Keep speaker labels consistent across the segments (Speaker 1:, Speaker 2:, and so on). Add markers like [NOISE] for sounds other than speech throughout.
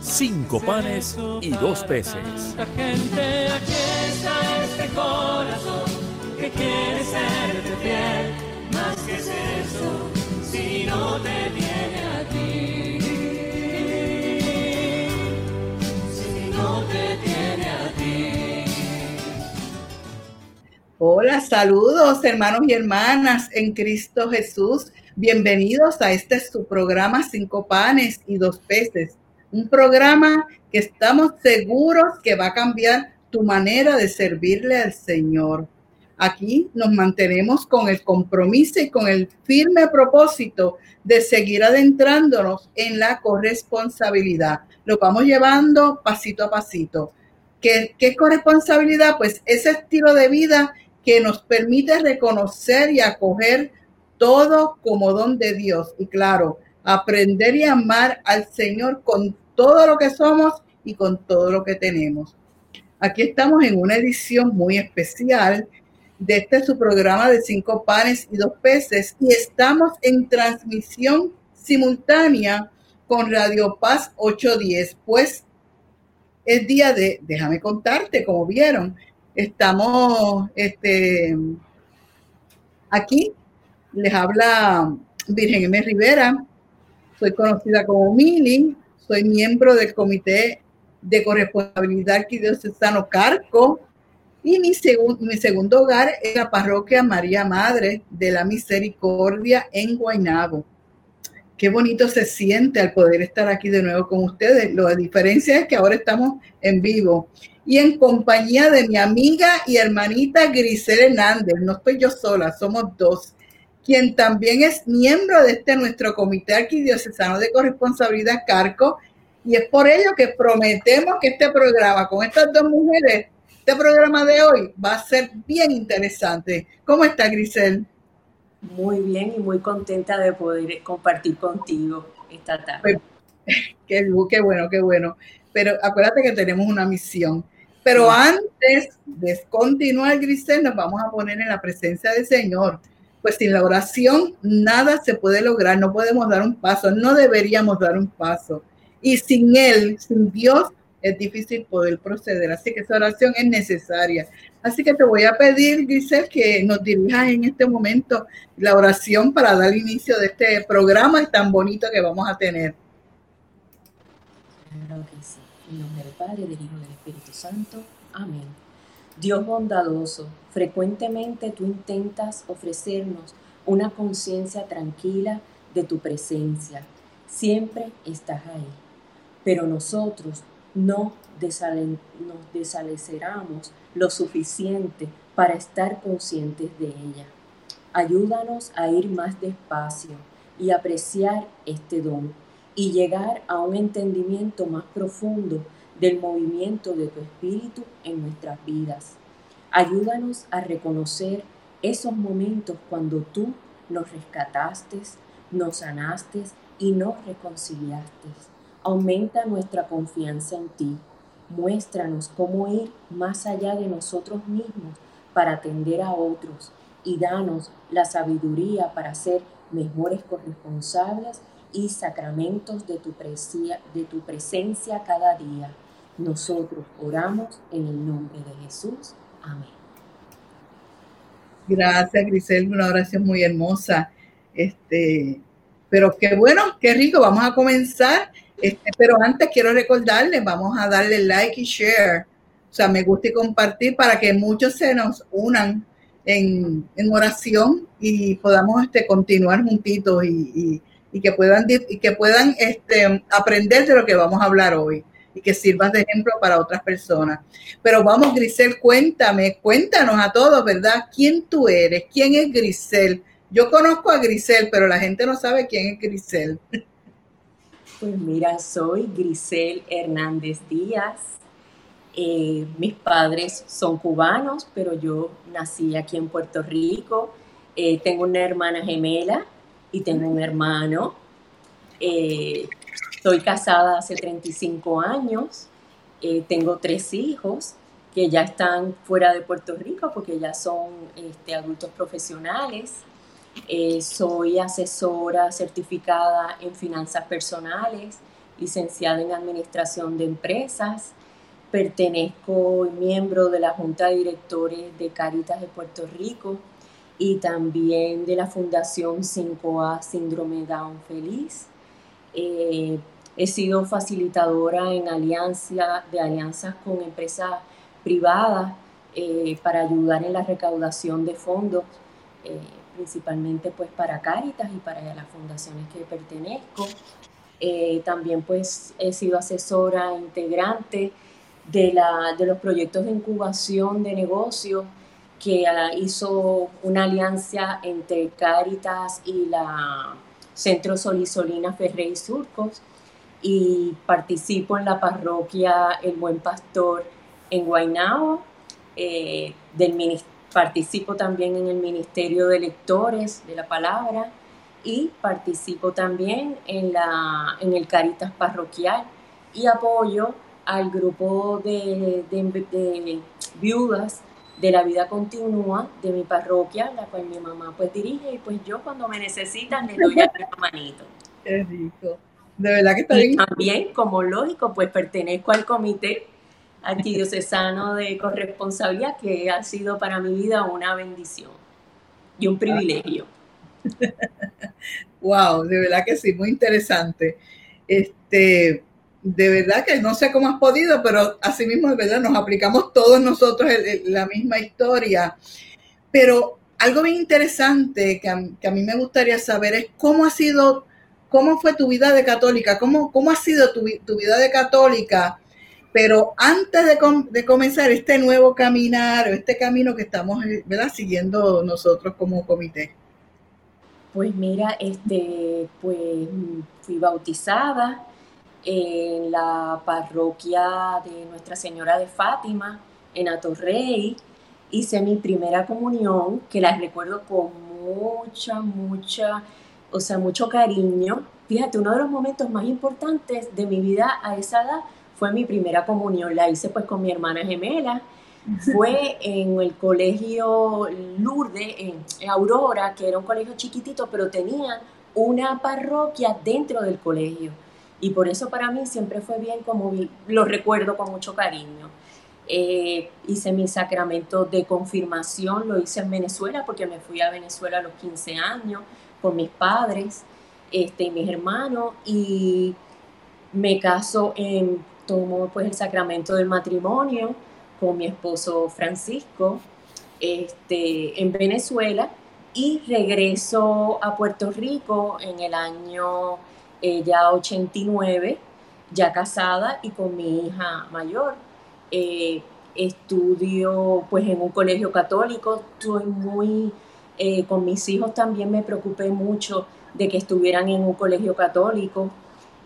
Speaker 1: cinco panes y dos peces.
Speaker 2: La gente, aquí está este corazón que quiere serte fiel, más que es eso, si no te tiene a ti. Si no te tiene a ti.
Speaker 3: Hola, saludos hermanos y hermanas en Cristo Jesús. Bienvenidos a este su programa Cinco panes y dos peces. Un programa que estamos seguros que va a cambiar tu manera de servirle al Señor. Aquí nos mantenemos con el compromiso y con el firme propósito de seguir adentrándonos en la corresponsabilidad. Lo vamos llevando pasito a pasito. ¿Qué, qué es corresponsabilidad? Pues ese estilo de vida que nos permite reconocer y acoger todo como don de Dios. Y claro, aprender y amar al Señor con todo lo que somos y con todo lo que tenemos. Aquí estamos en una edición muy especial de este su programa de cinco panes y dos peces y estamos en transmisión simultánea con Radio Paz 810. Pues es día de, déjame contarte, como vieron, estamos este, aquí, les habla Virgen M. Rivera, soy conocida como Mili, soy miembro del Comité de Corresponsabilidad Arquidiocesano Carco y mi, mi segundo hogar es la parroquia María Madre de la Misericordia en Guaynabo. Qué bonito se siente al poder estar aquí de nuevo con ustedes. La diferencia es que ahora estamos en vivo y en compañía de mi amiga y hermanita Grisel Hernández. No estoy yo sola, somos dos. Quien también es miembro de este nuestro Comité Arquidiocesano de Corresponsabilidad Carco. Y es por ello que prometemos que este programa con estas dos mujeres, este programa de hoy va a ser bien interesante. ¿Cómo está Grisel?
Speaker 4: Muy bien y muy contenta de poder compartir contigo esta tarde. [LAUGHS]
Speaker 3: Qué, qué bueno, qué bueno. Pero acuérdate que tenemos una misión. Pero antes de continuar, Grisel, nos vamos a poner en la presencia del Señor. Pues sin la oración nada se puede lograr, no podemos dar un paso, no deberíamos dar un paso. Y sin Él, sin Dios, es difícil poder proceder. Así que esa oración es necesaria. Así que te voy a pedir, Grisel, que nos dirijas en este momento la oración para dar inicio de este programa tan bonito que vamos a tener.
Speaker 4: Claro que. En nombre del Padre, del Hijo y del Espíritu Santo. Amén. Dios bondadoso, frecuentemente tú intentas ofrecernos una conciencia tranquila de tu presencia. Siempre estás ahí. Pero nosotros no nos desaleceramos lo suficiente para estar conscientes de ella. Ayúdanos a ir más despacio y apreciar este don y llegar a un entendimiento más profundo del movimiento de tu espíritu en nuestras vidas. Ayúdanos a reconocer esos momentos cuando tú nos rescataste, nos sanaste y nos reconciliaste. Aumenta nuestra confianza en ti. Muéstranos cómo ir más allá de nosotros mismos para atender a otros y danos la sabiduría para ser mejores corresponsables y sacramentos de tu, de tu presencia cada día. Nosotros oramos en el nombre de Jesús. Amén.
Speaker 3: Gracias, Grisel, una oración muy hermosa. Este, pero qué bueno, qué rico. Vamos a comenzar. Este, pero antes quiero recordarles, vamos a darle like y share. O sea, me gusta y compartir para que muchos se nos unan en, en oración y podamos este, continuar juntitos y, y, que puedan, y que puedan este, aprender de lo que vamos a hablar hoy y que sirvas de ejemplo para otras personas. Pero vamos, Grisel, cuéntame, cuéntanos a todos, ¿verdad? ¿Quién tú eres? ¿Quién es Grisel? Yo conozco a Grisel, pero la gente no sabe quién es Grisel. [LAUGHS]
Speaker 4: Pues mira, soy Grisel Hernández Díaz. Eh, mis padres son cubanos, pero yo nací aquí en Puerto Rico. Eh, tengo una hermana gemela y tengo un hermano. Eh, estoy casada hace 35 años. tengo tres hijos que ya están fuera de Puerto Rico porque ya son este, adultos profesionales. soy asesora certificada en finanzas personales, licenciada en administración de empresas Pertenezco y miembro de la Junta de Directores de Caritas de Puerto Rico y también de la Fundación 5A Síndrome Down Feliz. Eh, he sido facilitadora en alianza, de alianzas con empresas privadas eh, para ayudar en la recaudación de fondos, eh, principalmente pues para Caritas y para las fundaciones que pertenezco. también pues he sido asesora integrante de, la, de los proyectos de incubación de negocios que ah, hizo una alianza entre Caritas y la Centro Solisolina Ferrey Surcos y participo en la parroquia El Buen Pastor en Guaynabo. Eh, del, participo también en el Ministerio de Lectores de la Palabra y participo también en, la, en el Caritas Parroquial y apoyo al grupo de, viudas de la vida continua de mi parroquia, la cual mi mamá pues dirige y pues yo cuando me necesitan les doy a [LAUGHS] mi manito.
Speaker 3: Qué rico. De verdad que está y
Speaker 4: También, como lógico, pues pertenezco al comité arquidiocesano de corresponsabilidad que ha sido para mi vida una bendición y un privilegio. [LAUGHS]
Speaker 3: wow, de verdad que sí, muy interesante. Este, de verdad que no sé cómo has podido, pero así mismo de verdad nos aplicamos todos nosotros la misma historia. Pero algo bien interesante que a, mí me gustaría saber es cómo ha sido, cómo fue tu vida de católica, cómo, cómo ha sido tu, vida de católica, pero antes de, comenzar este nuevo caminar, este camino que estamos ¿verdad? siguiendo nosotros como comité.
Speaker 4: Pues mira, este, pues fui bautizada, en la parroquia de Nuestra Señora de Fátima, en Atorrey. Hice mi primera comunión, que la recuerdo con mucha, mucha, o sea, mucho cariño. Fíjate, uno de los momentos más importantes de mi vida a esa edad fue mi primera comunión. La hice pues con mi hermana gemela. Fue en el colegio Lourdes, en Aurora, que era un colegio chiquitito, pero tenía una parroquia dentro del colegio. Y por eso para mí siempre fue bien, como lo recuerdo con mucho cariño. Eh, hice mi sacramento de confirmación, lo hice en Venezuela porque me fui a Venezuela a los 15 años con mis padres este, y mis hermanos y me caso en, tomo pues el sacramento del matrimonio con mi esposo Francisco este, en Venezuela y regreso a Puerto Rico en el año ella 89, ya casada y con mi hija mayor. Eh, estudio pues en un colegio católico, estoy muy, eh, con mis hijos también me preocupé mucho de que estuvieran en un colegio católico.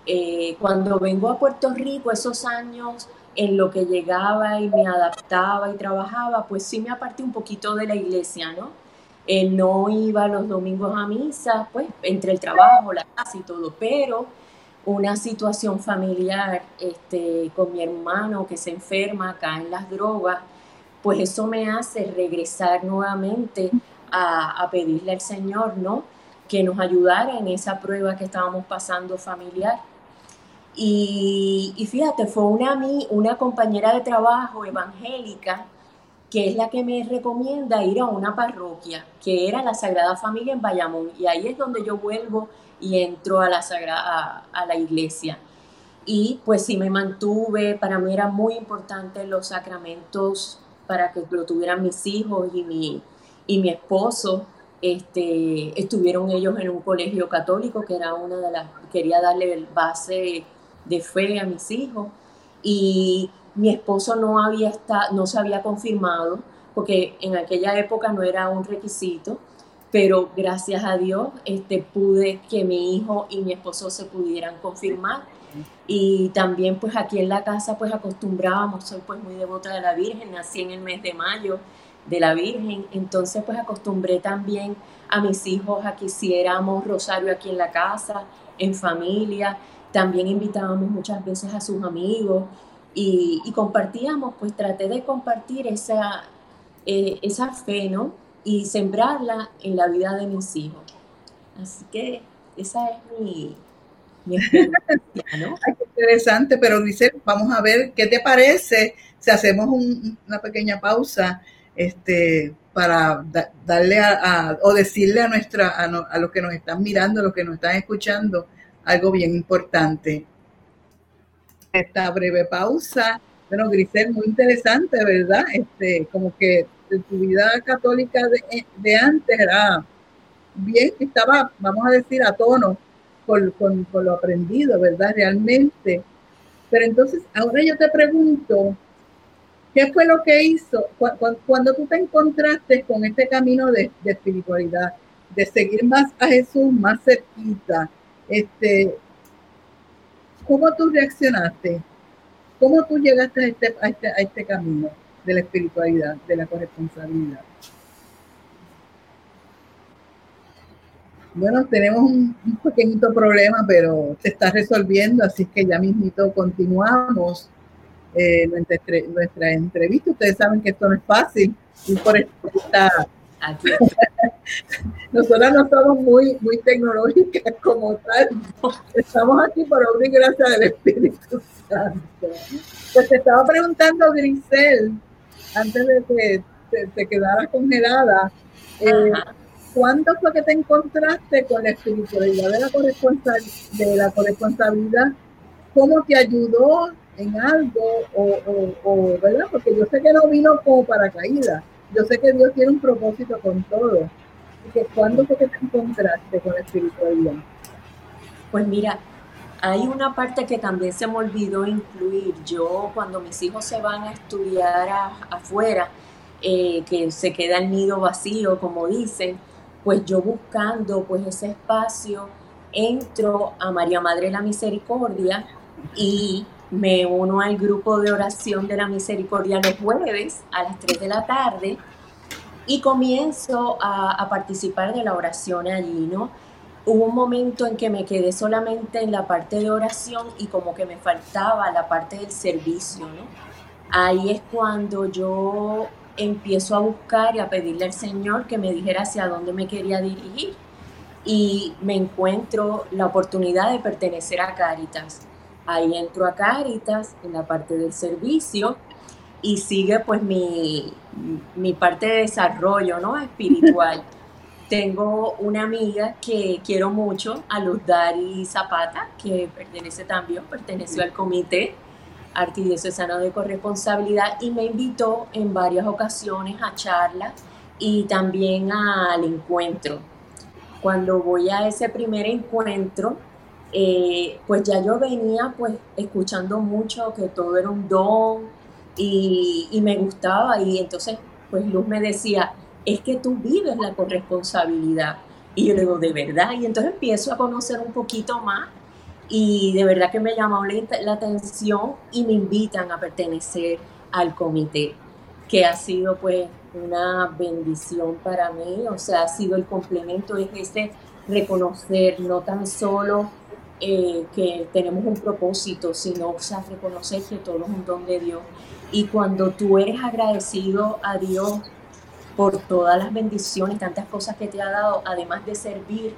Speaker 4: Eh, cuando vengo a Puerto Rico, esos años en lo que llegaba y me adaptaba y trabajaba, pues sí me aparté un poquito de la iglesia, ¿no? No iba los domingos a misa, pues entre el trabajo, la casa y todo, pero una situación familiar este, con mi hermano que se enferma, acá en las drogas, pues eso me hace regresar nuevamente a, pedirle al Señor, ¿no? Que nos ayudara en esa prueba que estábamos pasando familiar. Y, y fíjate, fue una, una compañera de trabajo evangélica que es la que me recomienda ir a una parroquia, que era la Sagrada Familia en Bayamón, y ahí es donde yo vuelvo y entro a la, Sagrada, a, la iglesia. Y pues sí me mantuve, para mí era muy importante los sacramentos para que lo tuvieran mis hijos y mi, y mi esposo. Este, estuvieron ellos en un colegio católico, que era una de las, quería darle base de fe a mis hijos. Y mi esposo no, había no se había confirmado, porque en aquella época no era un requisito, pero gracias a Dios este, pude que mi hijo y mi esposo se pudieran confirmar. Y también pues aquí en la casa pues acostumbrábamos, soy pues muy devota de la Virgen, nací en el mes de mayo de la Virgen, entonces pues acostumbré también a mis hijos a que hiciéramos rosario aquí en la casa, en familia, también invitábamos muchas veces a sus amigos y, compartíamos, pues traté de compartir esa, eh, esa fe, ¿no? Y sembrarla en la vida de mis hijos. Así que esa es mi, experiencia, ¿no?
Speaker 3: interesante, pero dice, vamos a ver qué te parece si hacemos una pequeña pausa este, para darle a, o decirle a nuestra a, a, los que nos están mirando, a los que nos están escuchando, algo bien importante. Esta breve pausa, bueno, Grisel, muy interesante, ¿verdad? Este, como que tu vida católica de, de antes era bien, estaba, vamos a decir, a tono con, con, con, lo aprendido, ¿verdad? Realmente. Pero entonces, ahora yo te pregunto, ¿qué fue lo que hizo cuando, tú te encontraste con este camino de, de, espiritualidad, de seguir más a Jesús más cerquita? Este, ¿Cómo tú reaccionaste? ¿Cómo tú llegaste a este, este, a este camino de la espiritualidad, de la corresponsabilidad? Bueno, tenemos un, pequeñito problema, pero se está resolviendo, así que ya mismito continuamos eh, nuestra, entrevista. Ustedes saben que esto no es fácil y por eso [LAUGHS] Nosotras no somos muy, muy tecnológicas como tal. Estamos aquí por obra y gracia del Espíritu Santo. Pues te estaba preguntando, Grisel, antes de que te, quedara congelada, eh, ¿cuándo fue que te encontraste con la espiritualidad de la, de la corresponsabilidad? ¿Cómo te ayudó en algo? O, ¿verdad? Porque yo sé que no vino como paracaídas. Yo sé que Dios tiene un propósito con todo. ¿Cuándo fue que te encontraste con la espiritualidad?
Speaker 4: Pues mira, hay una parte que también se me olvidó incluir. Yo, cuando mis hijos se van a estudiar afuera, eh, que se queda el nido vacío, como dicen, pues yo buscando pues ese espacio, entro a María Madre de la Misericordia y me uno al grupo de oración de la Misericordia los jueves a las 3 de la tarde y comienzo a, participar de la oración allí, ¿no? Hubo un momento en que me quedé solamente en la parte de oración y como que me faltaba la parte del servicio, ¿no? Ahí es cuando yo empiezo a buscar y a pedirle al Señor que me dijera hacia dónde me quería dirigir. Y me encuentro la oportunidad de pertenecer a Caritas. Ahí entro a Caritas en la parte del servicio y sigue pues mi, mi parte de desarrollo ¿no? espiritual. [LAUGHS] Tengo una amiga que quiero mucho, a Luz Dari Zapata, que pertenece también, perteneció al comité arquidiocesano de corresponsabilidad y me invitó en varias ocasiones a charlas y también al encuentro. Cuando voy a ese primer encuentro, eh, pues ya yo venía pues escuchando mucho que todo era un don y, y me gustaba y entonces pues Luz me decía, es que tú vives la corresponsabilidad. Y yo le digo, ¿de verdad? Y entonces empiezo a conocer un poquito más y de verdad que me llamó la, atención y me invitan a pertenecer al comité, que ha sido pues una bendición para mí, o sea, ha sido el complemento, es ese reconocer no tan solo eh, que tenemos un propósito, sino o sea, reconocer que todo es un don de Dios. Y cuando tú eres agradecido a Dios por todas las bendiciones, tantas cosas que te ha dado, además de servir,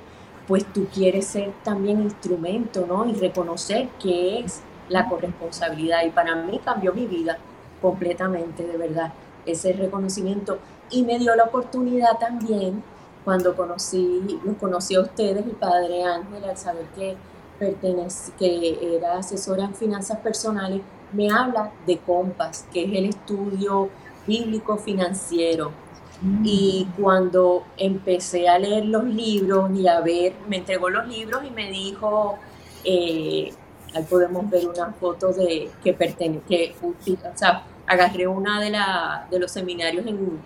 Speaker 4: pues tú quieres ser también instrumento, ¿no? Y reconocer qué es la corresponsabilidad. Y para mí cambió mi vida completamente, de verdad, ese reconocimiento. Y me dio la oportunidad también, cuando conocí, los conocí a ustedes, mi padre Ángel, al saber que, que era asesora en finanzas personales, me habla de COMPAS, que es el estudio bíblico financiero y cuando empecé a leer los libros y a ver, me entregó los libros y me dijo, eh, ahí podemos ver una foto de que pertenece, que, o sea, agarré una de, la, de los seminarios en,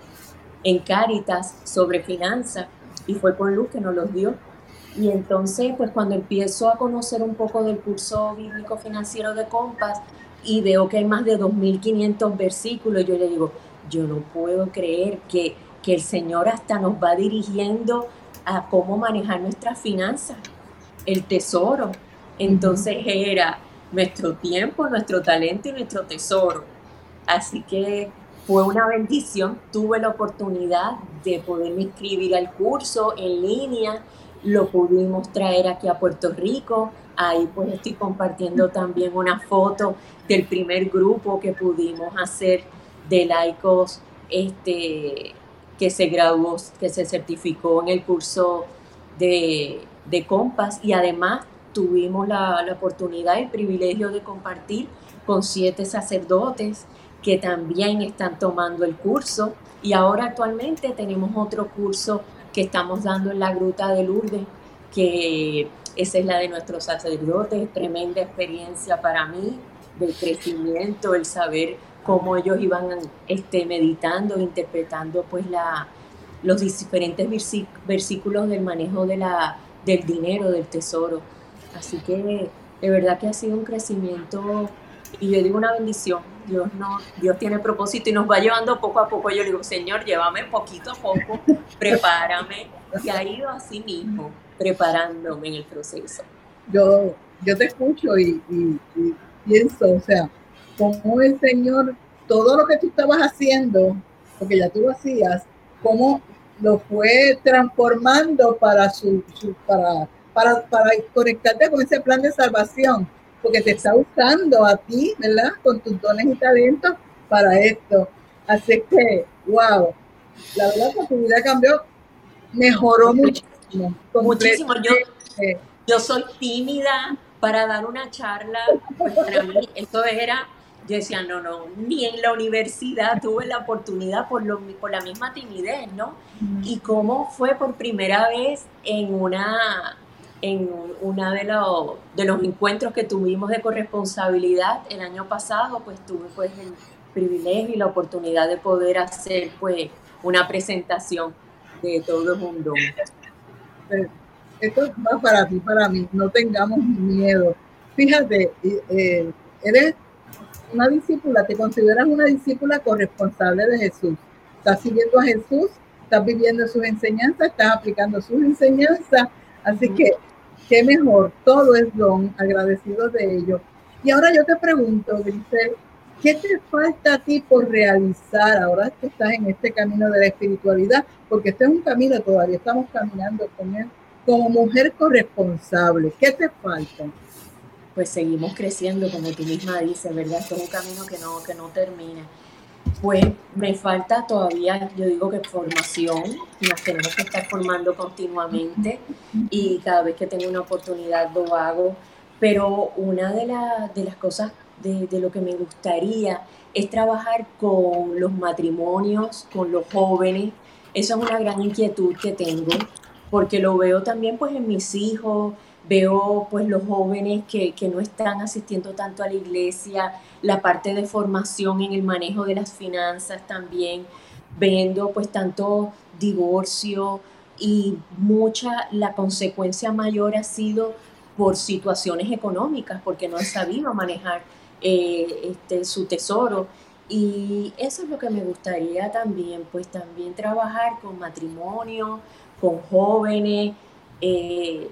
Speaker 4: en Cáritas sobre finanzas y fue con Luz que nos los dio. Y entonces, pues cuando empiezo a conocer un poco del curso bíblico financiero de Compas y veo que hay más de 2.500 versículos, yo le digo, yo no puedo creer que, que el Señor hasta nos va dirigiendo a cómo manejar nuestras finanzas, el tesoro. Entonces era nuestro tiempo, nuestro talento y nuestro tesoro. Así que fue una bendición. Tuve la oportunidad de poderme inscribir al curso en línea. Lo pudimos traer aquí a Puerto Rico. Ahí pues estoy compartiendo también una foto del primer grupo que pudimos hacer de laicos este, que se graduó, que se certificó en el curso de, de Compas y además tuvimos la, la oportunidad y el privilegio de compartir con siete sacerdotes que también están tomando el curso y ahora actualmente tenemos otro curso que estamos dando en la Gruta de Lourdes, que esa es la de nuestros sacerdotes, tremenda experiencia para mí, del crecimiento, el saber cómo ellos iban este, meditando, interpretando pues la, los diferentes versículos del manejo de la, del dinero, del tesoro. Así que de verdad que ha sido un crecimiento y yo digo una bendición. Dios no, Dios tiene propósito y nos va llevando poco a poco. Yo digo, Señor, llévame poquito a poco, prepárame. Y ha ido así mismo, preparándome en el proceso.
Speaker 3: Yo, yo te escucho y, pienso, o sea, como el Señor, todo lo que tú estabas haciendo, porque ya tú lo hacías, cómo lo fue transformando para su, para, para, para conectarte con ese plan de salvación, porque te está usando a ti, ¿verdad? Con tus dones y talentos para esto. Así que, wow, la verdad que tu vida cambió, mejoró muchísimo.
Speaker 4: Muchísimo. Yo, yo soy tímida para dar una charla, pues para mí esto era yo decía, no, no, ni en la universidad tuve la oportunidad por, lo, por la misma timidez, ¿no? Y cómo fue por primera vez en una en una de, los, de los encuentros que tuvimos de corresponsabilidad el año pasado, pues tuve pues el privilegio y la oportunidad de poder hacer pues una presentación de todo el mundo.
Speaker 3: Esto va para ti, para mí, no tengamos miedo. Fíjate, eh, eres una discípula, te consideras una discípula corresponsable de Jesús. Estás siguiendo a Jesús, estás viviendo sus enseñanzas, estás aplicando sus enseñanzas. Así que, qué mejor, todo es don, agradecido de ello. Y ahora yo te pregunto, Grisel, ¿qué te falta a ti por realizar ahora que estás en este camino de la espiritualidad? Porque este es un camino todavía, estamos caminando con él como mujer corresponsable. ¿Qué te falta?
Speaker 4: pues seguimos creciendo, como tú misma dices, ¿verdad? Esto es un camino que no, que no termina. Pues me falta todavía, yo digo que formación, nos tenemos que estar formando continuamente y cada vez que tengo una oportunidad lo hago, pero una de, de las cosas de, de lo que me gustaría es trabajar con los matrimonios, con los jóvenes, eso es una gran inquietud que tengo, porque lo veo también pues en mis hijos, veo pues los jóvenes que, no están asistiendo tanto a la iglesia, la parte de formación en el manejo de las finanzas también, viendo pues tanto divorcio y mucha, la consecuencia mayor ha sido por situaciones económicas, porque no han sabido manejar eh, este, su tesoro. Y eso es lo que me gustaría también, pues también trabajar con matrimonio, con jóvenes, eh,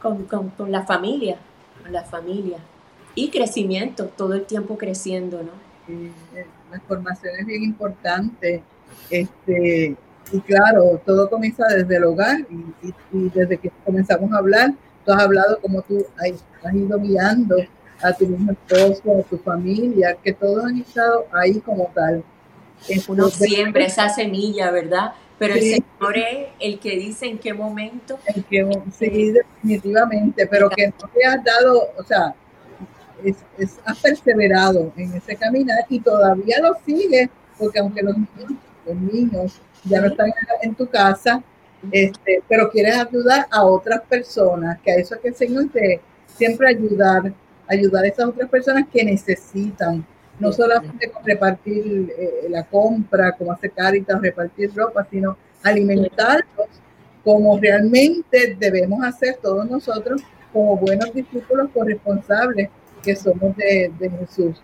Speaker 4: con, con, la familia, con la familia. Y crecimiento, todo el tiempo creciendo, ¿no?
Speaker 3: la formación es bien importante. Este, y claro, todo comienza desde el hogar y, desde que comenzamos a hablar, tú has hablado como tú has, ido guiando a tu mismo esposo, a tu familia, que todos han estado ahí como tal.
Speaker 4: Uno siembra esa semilla, ¿verdad? Pero el Señor es el que dice en qué momento.
Speaker 3: sí, definitivamente, pero que no te has dado, o sea, es, has perseverado en ese caminar y todavía lo sigues, porque aunque los niños, ya no están en tu casa, este, pero quieres ayudar a otras personas, que a eso es que el Señor te siempre ayudar, ayudar a esas otras personas que necesitan no solamente con repartir eh, la compra, como hace Caritas, repartir ropa, sino alimentarlos como realmente debemos hacer todos nosotros como buenos discípulos corresponsables que somos de, de Jesús.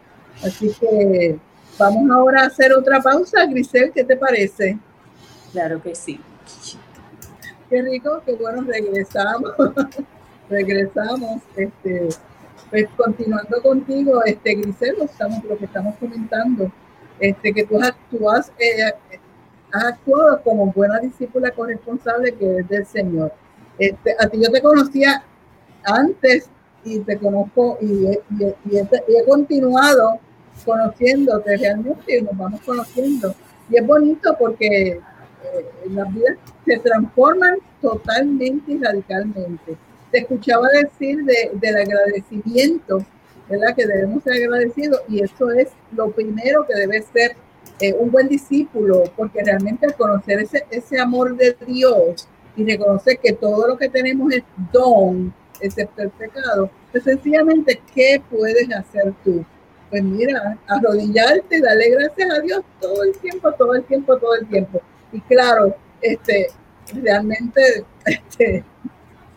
Speaker 3: Así que vamos ahora a hacer otra pausa. Grisel, ¿qué te parece?
Speaker 4: Claro que sí.
Speaker 3: Qué rico, qué bueno, regresamos. [LAUGHS] regresamos. Este, pues continuando contigo, este, Grisel, lo, estamos, lo que estamos comentando, este, que tú, has, eh, has actuado como buena discípula corresponsable que es del Señor. Este, a ti yo te conocía antes y te conozco y, he, continuado conociéndote realmente y nos vamos conociendo. Y es bonito porque eh, las vidas se transforman totalmente y radicalmente. Te escuchaba decir del agradecimiento, ¿verdad? Que debemos ser agradecidos y eso es lo primero que debe ser eh, un buen discípulo, porque realmente al conocer ese, ese amor de Dios y reconocer que todo lo que tenemos es don, excepto el pecado, pues sencillamente, ¿qué puedes hacer tú? Pues mira, arrodillarte, darle gracias a Dios todo el tiempo, todo el tiempo, todo el tiempo. Y claro, este, realmente [LAUGHS] este,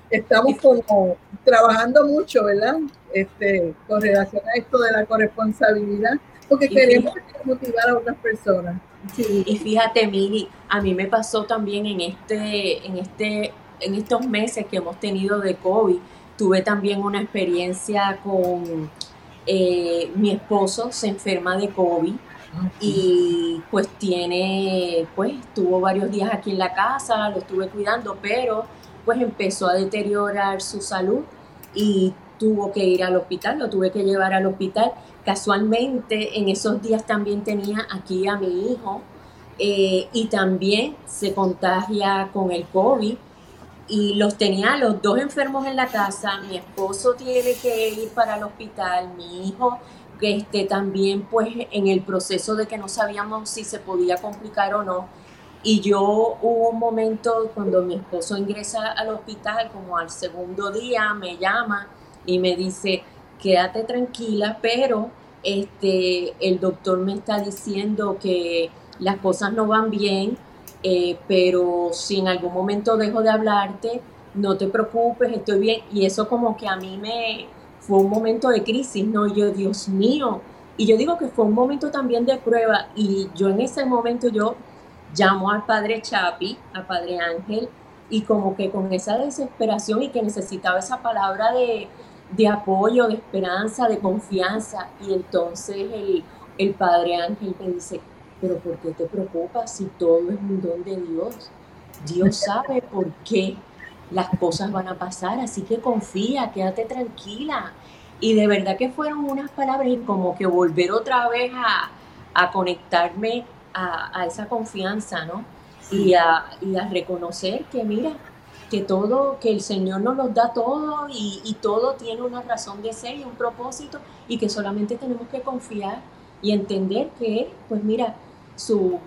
Speaker 3: estamos como trabajando mucho, ¿verdad? Este, con relación a esto de la corresponsabilidad, porque queremos motivar a otras personas.
Speaker 4: Y fíjate, Miri, a mí me pasó también en este, en este en estos meses que hemos tenido de COVID, tuve también una experiencia con eh, mi esposo, se enferma de COVID ah, y pues tiene, pues tuvo varios días aquí en la casa, lo estuve cuidando, pero pues empezó a deteriorar su salud y tuvo que ir al hospital, lo tuve que llevar al hospital. Casualmente en esos días también tenía aquí a mi hijo eh, y también se contagia con el COVID y los tenía los dos enfermos en la casa, mi esposo tiene que ir para el hospital, mi hijo que esté también pues en el proceso de que no sabíamos si se podía complicar o no. Y yo hubo un momento cuando mi esposo ingresa al hospital, como al segundo día, me llama y me dice, quédate tranquila, pero este, el doctor me está diciendo que las cosas no van bien, eh, pero si en algún momento dejo de hablarte, no te preocupes, estoy bien. Y eso como que a mí me fue un momento de crisis, ¿no? yo, Dios mío. Y yo digo que fue un momento también de prueba y yo en ese momento yo llamo al padre Chapi, al padre Ángel, y como que con esa desesperación y que necesitaba esa palabra de, de apoyo, de esperanza, de confianza. Y entonces el, el padre Ángel me dice, pero ¿por qué te preocupas si todo es un don de Dios? Dios [LAUGHS] sabe por qué las cosas van a pasar, así que confía, quédate tranquila. Y de verdad que fueron unas palabras y como que volver otra vez a, conectarme a, esa confianza, ¿no? Y a, reconocer que mira, que todo, que el Señor nos los da todo y, y todo tiene una razón de ser y un propósito y que solamente tenemos que confiar y entender que, pues mira, su,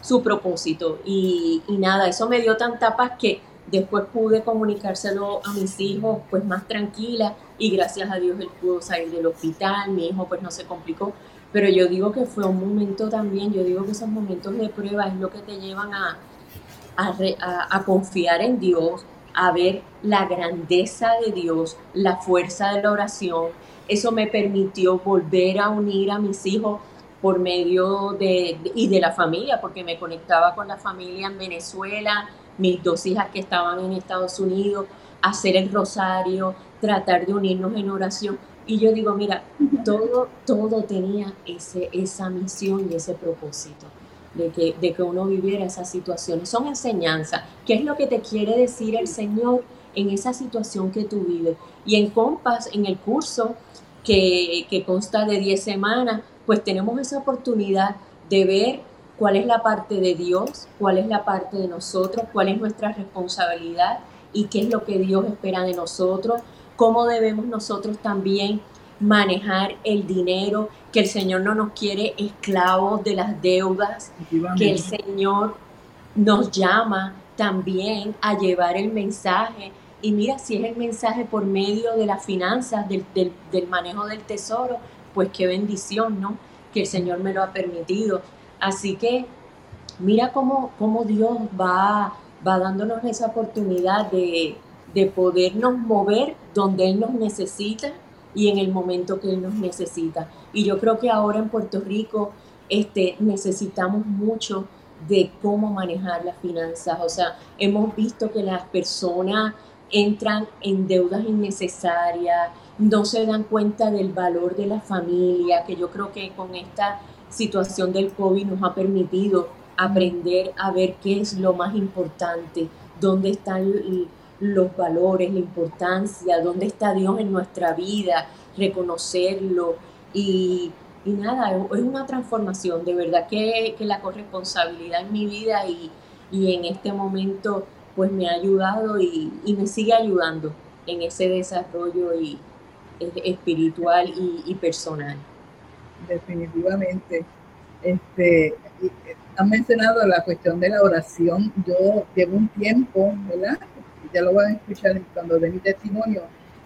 Speaker 4: su propósito. Y, nada, eso me dio tanta paz que después pude comunicárselo a mis hijos pues más tranquila y gracias a Dios él pudo salir del hospital, mi hijo pues no se complicó, pero yo digo que fue un momento también, yo digo que esos momentos de prueba es lo que te llevan a, a, a confiar en Dios, a ver la grandeza de Dios, la fuerza de la oración. Eso me permitió volver a unir a mis hijos por medio de, y de la familia, porque me conectaba con la familia en Venezuela, mis dos hijas que estaban en Estados Unidos, hacer el rosario, tratar de unirnos en oración. Y yo digo, mira, todo, todo tenía ese, esa misión y ese propósito de que, de que uno viviera esas situaciones. Son enseñanzas. ¿Qué es lo que te quiere decir el Señor en esa situación que tú vives? Y en Compas, en el curso que, que consta de 10 semanas, pues tenemos esa oportunidad de ver cuál es la parte de Dios, cuál es la parte de nosotros, cuál es nuestra responsabilidad y qué es lo que Dios espera de nosotros, cómo debemos nosotros también manejar el dinero, que el Señor no nos quiere esclavos de las deudas, que el Señor nos llama también a llevar el mensaje. Y mira, si es el mensaje por medio de las finanzas, del, del manejo del tesoro, pues qué bendición, ¿no? Que el Señor me lo ha permitido. Así que mira cómo, cómo Dios va, va dándonos esa oportunidad de, de podernos mover donde Él nos necesita y en el momento que Él nos necesita. Y yo creo que ahora en Puerto Rico este, necesitamos mucho de cómo manejar las finanzas. O sea, hemos visto que las personas entran en deudas innecesarias, no se dan cuenta del valor de la familia, que yo creo que con esta situación del COVID nos ha permitido aprender a ver qué es lo más importante, dónde están los valores, la importancia, dónde está Dios en nuestra vida, reconocerlo y, nada, es una transformación, de verdad que, la corresponsabilidad en mi vida y, en este momento pues me ha ayudado y, me sigue ayudando en ese desarrollo y, espiritual y, personal.
Speaker 3: Definitivamente. Este, han mencionado la cuestión de la oración. Yo llevo un tiempo, ¿verdad? Ya lo van a escuchar cuando dé mi testimonio,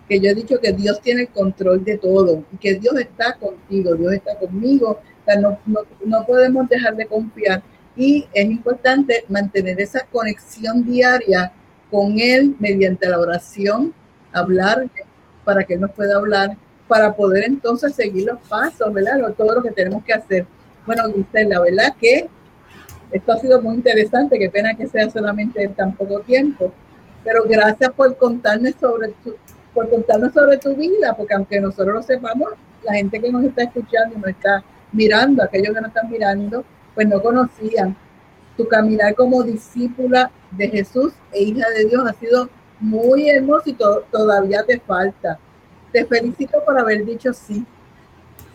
Speaker 3: que yo he dicho que Dios tiene el control de todo y que Dios está contigo, Dios está conmigo. no, no podemos dejar de confiar y es importante mantener esa conexión diaria con Él mediante la oración, hablar para que Él nos pueda hablar, para poder entonces seguir los pasos, ¿verdad? Todo lo que tenemos que hacer. Bueno, la verdad que esto ha sido muy interesante, qué pena que sea solamente en tan poco tiempo, pero gracias por contarnos sobre tu, por contarnos sobre tu vida, porque aunque nosotros lo sepamos, la gente que nos está escuchando y nos está mirando, aquellos que nos están mirando, pues no conocían. Tu caminar como discípula de Jesús e hija de Dios ha sido muy hermoso y todavía te falta. Te felicito por haber dicho sí.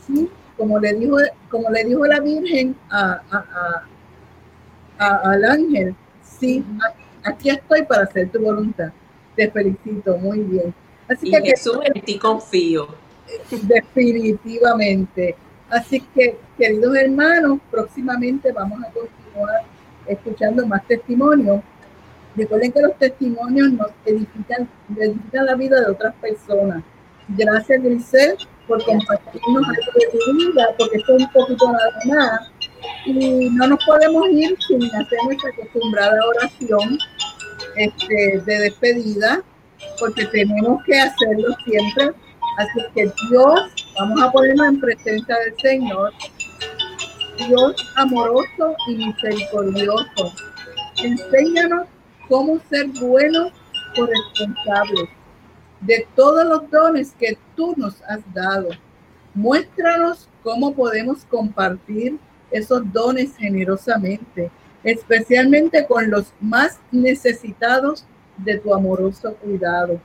Speaker 3: Sí, como le dijo, como le dijo la Virgen a, al ángel, sí, aquí estoy para hacer tu voluntad. Te felicito, muy bien.
Speaker 4: Así que Jesús, en ti confío.
Speaker 3: Definitivamente. Así que, queridos hermanos, próximamente vamos a continuar escuchando más testimonios. Recuerden que los testimonios nos edifican, edifican la vida de otras personas. Gracias, Grisel, por compartirnos algo de tu vida, porque esto es un poquito nada más. Y no nos podemos ir sin hacer nuestra acostumbrada oración este, de despedida, porque tenemos que hacerlo siempre. Así que Dios, vamos a ponernos en presencia del Señor. Dios amoroso y misericordioso, enséñanos cómo ser buenos corresponsables de todos los dones que tú nos has dado. Muéstranos cómo podemos compartir esos dones generosamente, especialmente con los más necesitados de tu amoroso cuidado.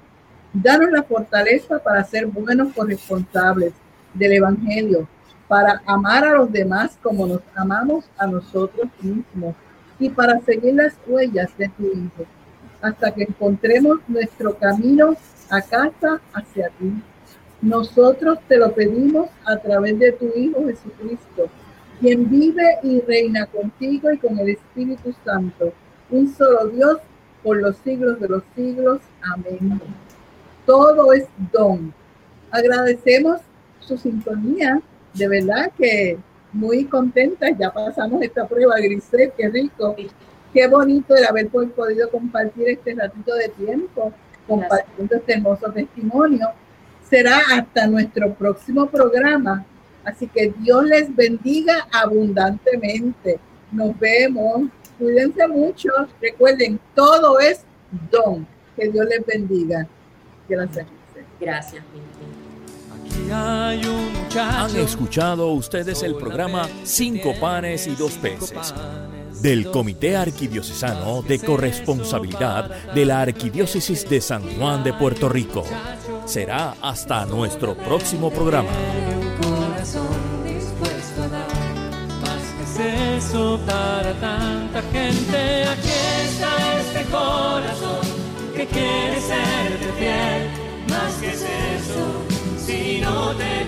Speaker 3: Danos la fortaleza para ser buenos corresponsables del Evangelio, para amar a los demás como nos amamos a nosotros mismos y para seguir las huellas de tu Hijo, hasta que encontremos nuestro camino a casa hacia ti. Nosotros te lo pedimos a través de tu Hijo Jesucristo, quien vive y reina contigo y con el Espíritu Santo, un solo Dios por los siglos de los siglos. Amén. Todo es don. Agradecemos su sintonía, de verdad que muy contentas, ya pasamos esta prueba, Grisel, qué rico, qué bonito el haber podido compartir este ratito de tiempo compartiendo este hermoso testimonio. Será hasta nuestro próximo programa. Así que Dios les bendiga abundantemente. Nos vemos. Cuídense mucho. Recuerden, todo es don. Que Dios les bendiga.
Speaker 4: Gracias. Gracias.
Speaker 1: Han escuchado ustedes el programa Cinco panes y dos peces del Comité Arquidiocesano de Corresponsabilidad de la Arquidiócesis de San Juan de Puerto Rico. Será hasta nuestro próximo programa.
Speaker 2: Eso para tanta gente. Aquí está este corazón que quiere ser de fiel. Más que es eso, si no te